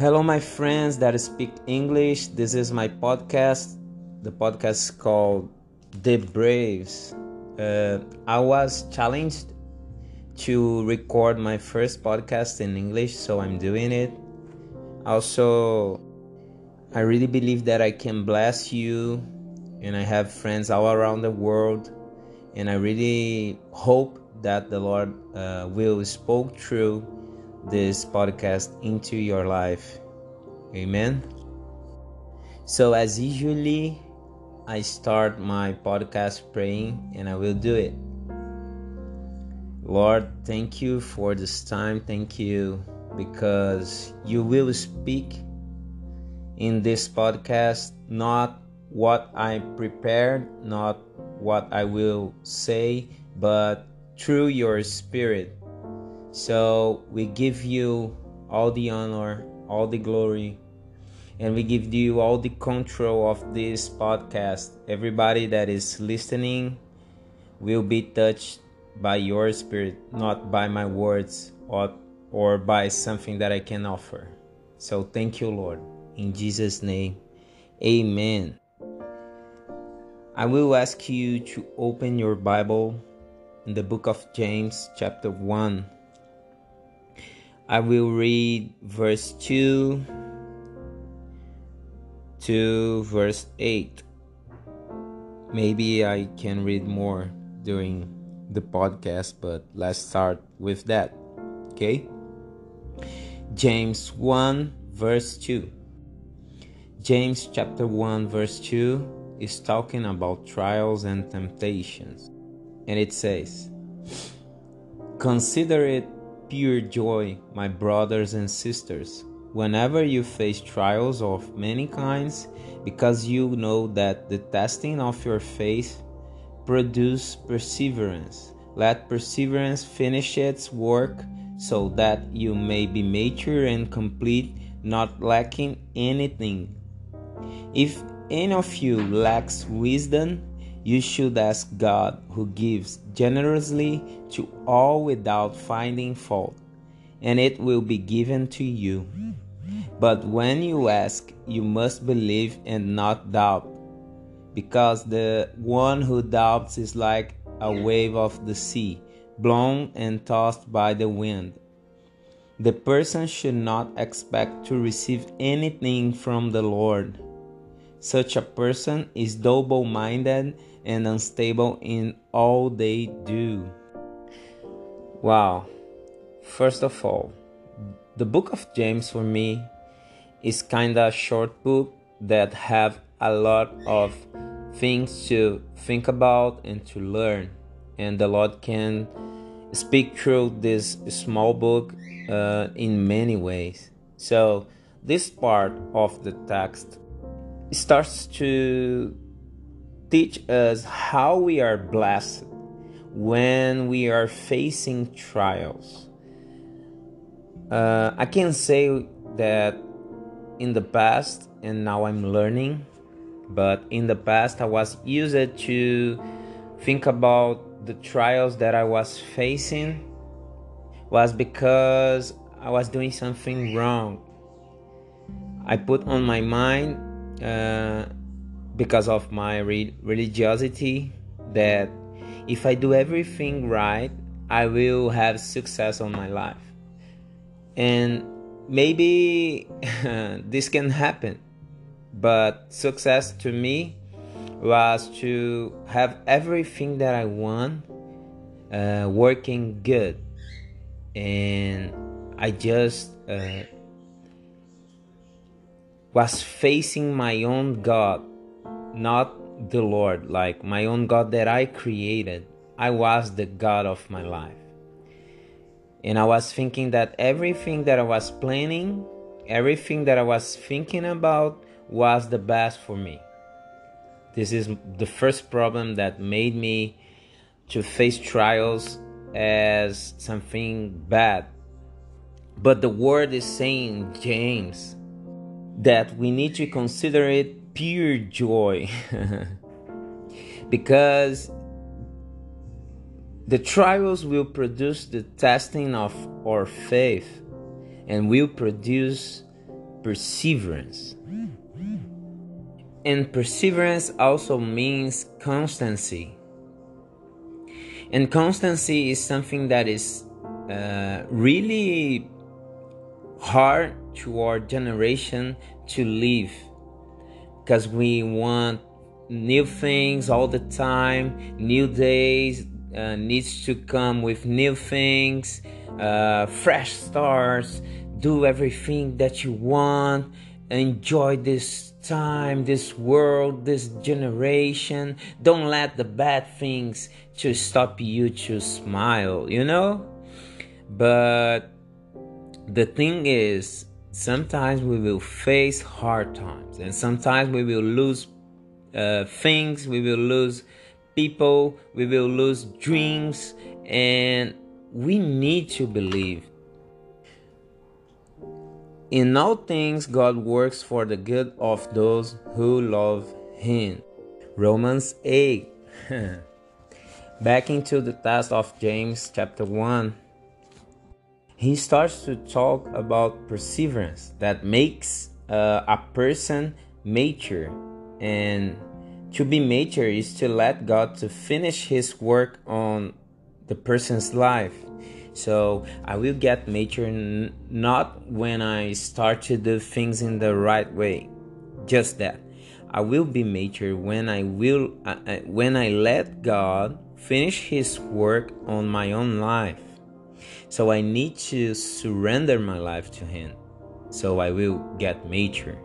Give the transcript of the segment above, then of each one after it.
Hello, my friends that speak English. This is my podcast. The podcast is called The Braves. Uh, I was challenged to record my first podcast in English, so I'm doing it. Also, I really believe that I can bless you, and I have friends all around the world, and I really hope that the Lord uh, will spoke through this podcast into your life. Amen. So as usually I start my podcast praying and I will do it. Lord, thank you for this time. Thank you because you will speak in this podcast not what I prepared, not what I will say, but through your spirit. So we give you all the honor, all the glory, and we give you all the control of this podcast. Everybody that is listening will be touched by your spirit, not by my words or, or by something that I can offer. So thank you, Lord. In Jesus' name, amen. I will ask you to open your Bible in the book of James, chapter 1. I will read verse 2 to verse 8. Maybe I can read more during the podcast, but let's start with that. Okay? James 1 verse 2. James chapter 1 verse 2 is talking about trials and temptations and it says, Consider it pure joy, my brothers and sisters, whenever you face trials of many kinds, because you know that the testing of your faith produces perseverance. Let perseverance finish its work, so that you may be mature and complete, not lacking anything. If any of you lacks wisdom, you should ask God, who gives generously to all without finding fault, and it will be given to you. But when you ask, you must believe and not doubt, because the one who doubts is like a wave of the sea, blown and tossed by the wind. The person should not expect to receive anything from the Lord. Such a person is double minded and unstable in all they do. Wow. First of all, the book of James for me is kind of a short book that have a lot of things to think about and to learn and the Lord can speak through this small book uh, in many ways. So this part of the text starts to teach us how we are blessed when we are facing trials. Uh, I can say that in the past, and now I'm learning, but in the past, I was used to think about the trials that I was facing was because I was doing something wrong. I put on my mind uh, because of my re- religiosity that if I do everything right, I will have success on my life. And maybe this can happen, but success to me was to have everything that I want uh, working good. And I just uh, was facing my own God not the Lord, like my own God that I created. I was the God of my life. And I was thinking that everything that I was planning, everything that I was thinking about was the best for me. This is the first problem that made me to face trials as something bad. But the word is saying, James, that we need to consider it pure joy because the trials will produce the testing of our faith and will produce perseverance. And perseverance also means constancy. And constancy is something that is uh, really hard to our generation to live because we want new things all the time, new days uh, needs to come with new things, uh, fresh starts, do everything that you want, enjoy this time, this world, this generation. Don't let the bad things to stop you to smile, you know? But the thing is, sometimes we will face hard times and sometimes we will lose uh, things, we will lose people, we will lose dreams, and we need to believe. In all things, God works for the good of those who love Him. Romans 8. Back into the text of James chapter 1 he starts to talk about perseverance that makes uh, a person mature. And to be mature is to let god to finish his work on the person's life. So i will get mature not when i start to do things in the right way just that. I will be mature when i will uh, uh when i let god finish his work on my own life so I need to surrender my life to Him so I will get mature.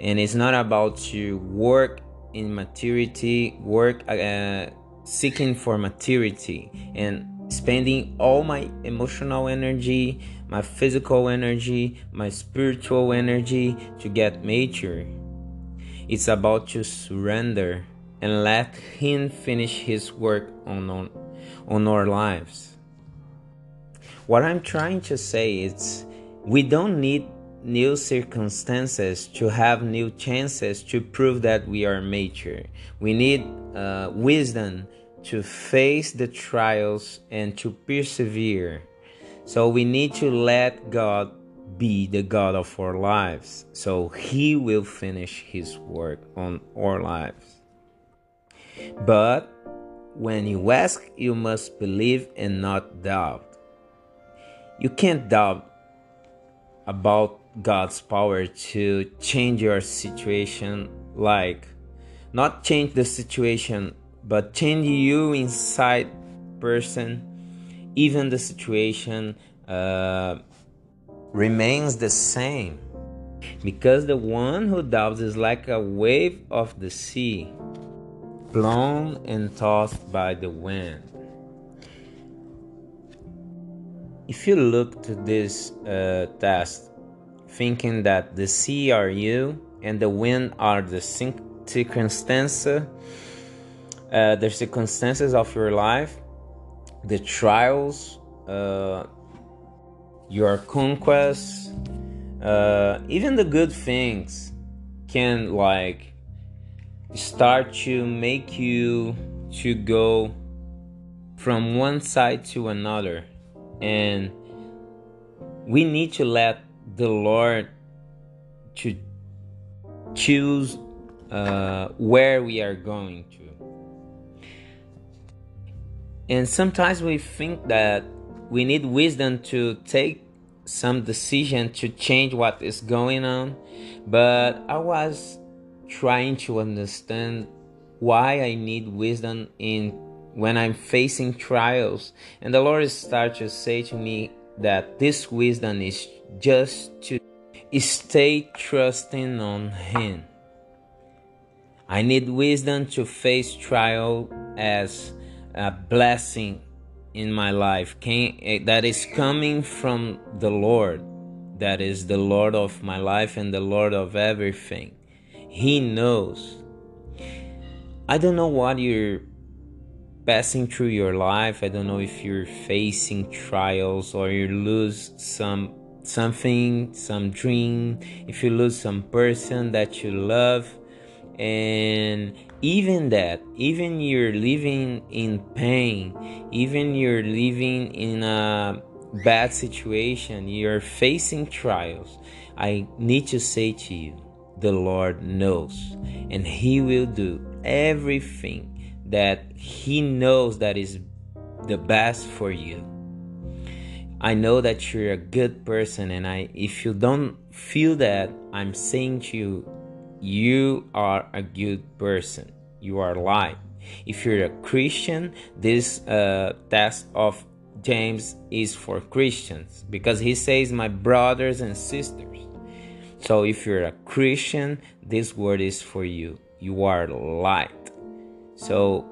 And it's not about to work in maturity, work uh, seeking for maturity and spending all my emotional energy, my physical energy, my spiritual energy to get mature. It's about to surrender and let Him finish His work on, on, on our lives. What I'm trying to say is we don't need new circumstances to have new chances to prove that we are mature. We need uh, wisdom to face the trials and to persevere. So we need to let God be the God of our lives. So He will finish His work on our lives. But when you ask, you must believe and not doubt you can't doubt about God's power to change your situation, like not change the situation, but change you inside person. Even the situation uh, remains the same. Because the one who doubts is like a wave of the sea, blown and tossed by the wind if you look to this uh, test thinking that the you and the wind are the circumstances uh, the circumstances of your life the trials uh, your conquests uh, even the good things can like start to make you to go from one side to another and we need to let the Lord to choose uh, where we are going to. And sometimes we think that we need wisdom to take some decision to change what is going on, but I was trying to understand why I need wisdom in when I'm facing trials. And the Lord started to say to me that this wisdom is just to stay trusting on Him. I need wisdom to face trial as a blessing in my life eh, that is coming from the Lord, that is the Lord of my life and the Lord of everything. He knows. I don't know what you're passing through your life. I don't know if you're facing trials or you lose some something some dream if you lose some person that you love. And even that even you're living in pain even you're living in a bad situation, you're facing trials, I need to say to you, the Lord knows, and He will do everything that He knows that is the best for you. I know that you're a good person, and I if you don't feel that, I'm saying to you, you are a good person. You are light. If you're a Christian, this uh, test of James is for Christians because he says, My brothers and sisters. So if you're a Christian, this word is for you. You are light. So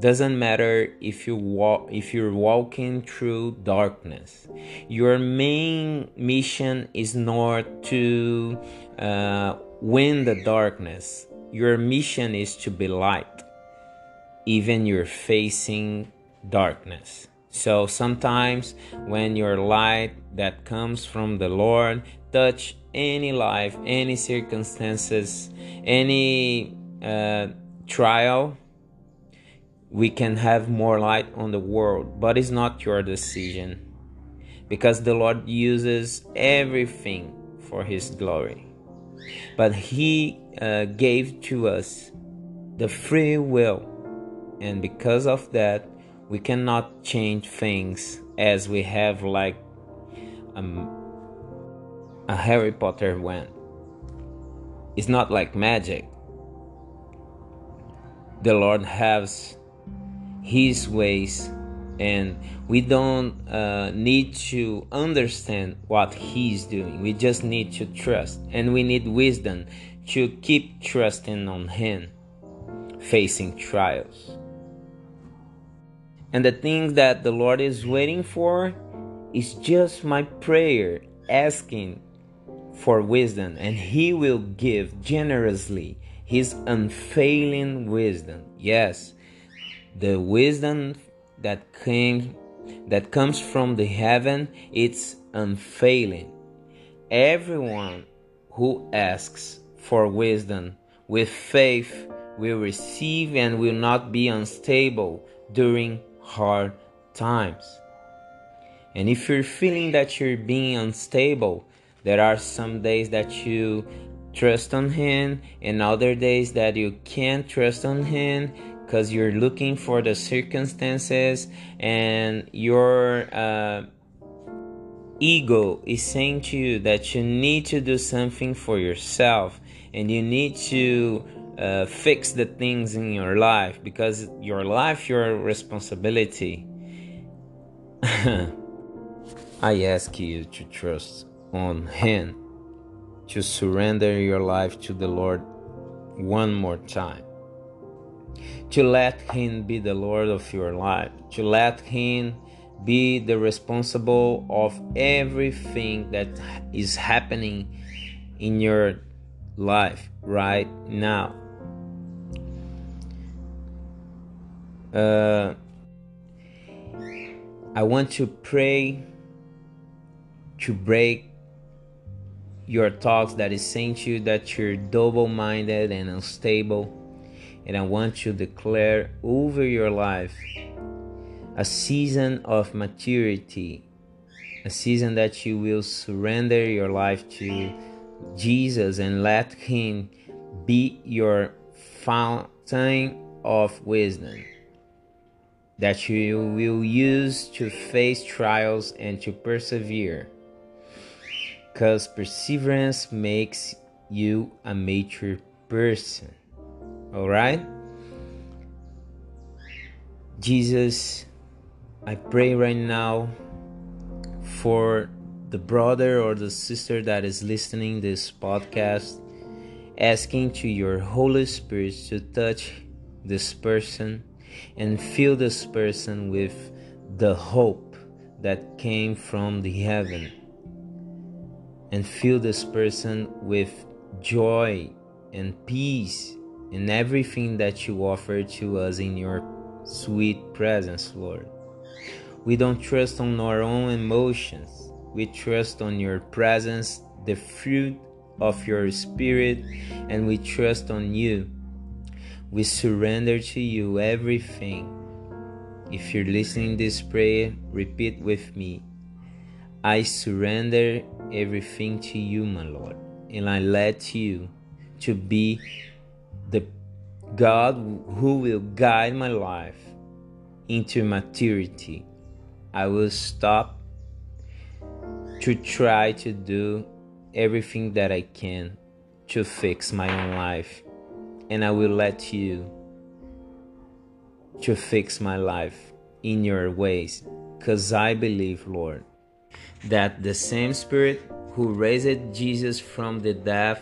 doesn't matter if you walk if you're walking through darkness. Your main mission is not to uh, win the darkness. Your mission is to be light even you're facing darkness. So sometimes when your light that comes from the lord touch any life any circumstances any uh, trial we can have more light on the world, but it's not your decision because the Lord uses everything for His glory. But He uh, gave to us the free will, and because of that, we cannot change things as we have like um, a Harry Potter wand. It's not like magic. The Lord has his ways and we don't uh, need to understand what he's doing. We just need to trust and we need wisdom to keep trusting on him facing trials. And the thing that the lord is waiting for is just my prayer asking for wisdom and he will give generously his unfailing wisdom. Yes the wisdom that came that comes from the heaven it's unfailing. Everyone who asks for wisdom with faith will receive and will not be unstable during hard times. And if you're feeling that you're being unstable there are some days that you trust on him and other days that you can't trust on him because you're looking for the circumstances and your uh, ego is saying to you that you need to do something for yourself and you need to uh, fix the things in your life because your life your responsibility. I ask you to trust on him to surrender your life to the lord one more time to let Him be the Lord of your life, to let Him be the responsible of everything that is happening in your life right now. Uh, I want to pray to break your thoughts that is to you that you're double minded and unstable and I want to declare over your life a season of maturity, a season that you will surrender your life to Jesus and let Him be your fountain of wisdom that you will use to face trials and to persevere. Because perseverance makes you a mature person. All right? Jesus, I pray right now for the brother or the sister that is listening this podcast asking to your holy spirit to touch this person and fill this person with the hope that came from the heaven and fill this person with joy and peace in everything that you offer to us in your sweet presence, Lord. We don't trust on our own emotions, we trust on your presence, the fruit of your spirit, and we trust on you. We surrender to you everything. If you're listening this prayer, repeat with me. I surrender everything to you, my Lord, and I let you to be the God who will guide my life into maturity. I will stop to try to do everything that I can to fix my own life, and I will let you to fix my life in your ways, because I believe, Lord, that the same Spirit who raised Jesus from the dead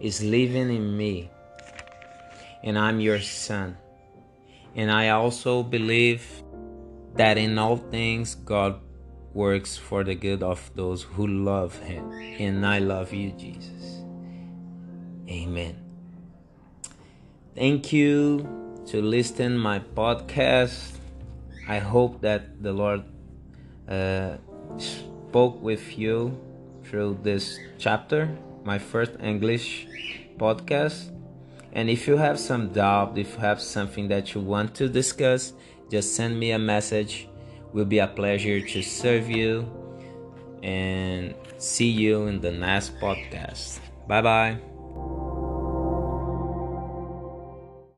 is living in me, and I'm your son. And I also believe that in all things God works for the good of those who love Him. And I love you, Jesus. Amen. Thank you to listen my podcast. I hope that the Lord uh, spoke with you through this chapter, my first English podcast. And if you have some doubt, if you have something that you want to discuss, just send me a message. Will be a pleasure to serve you and see you in the next podcast. Bye bye.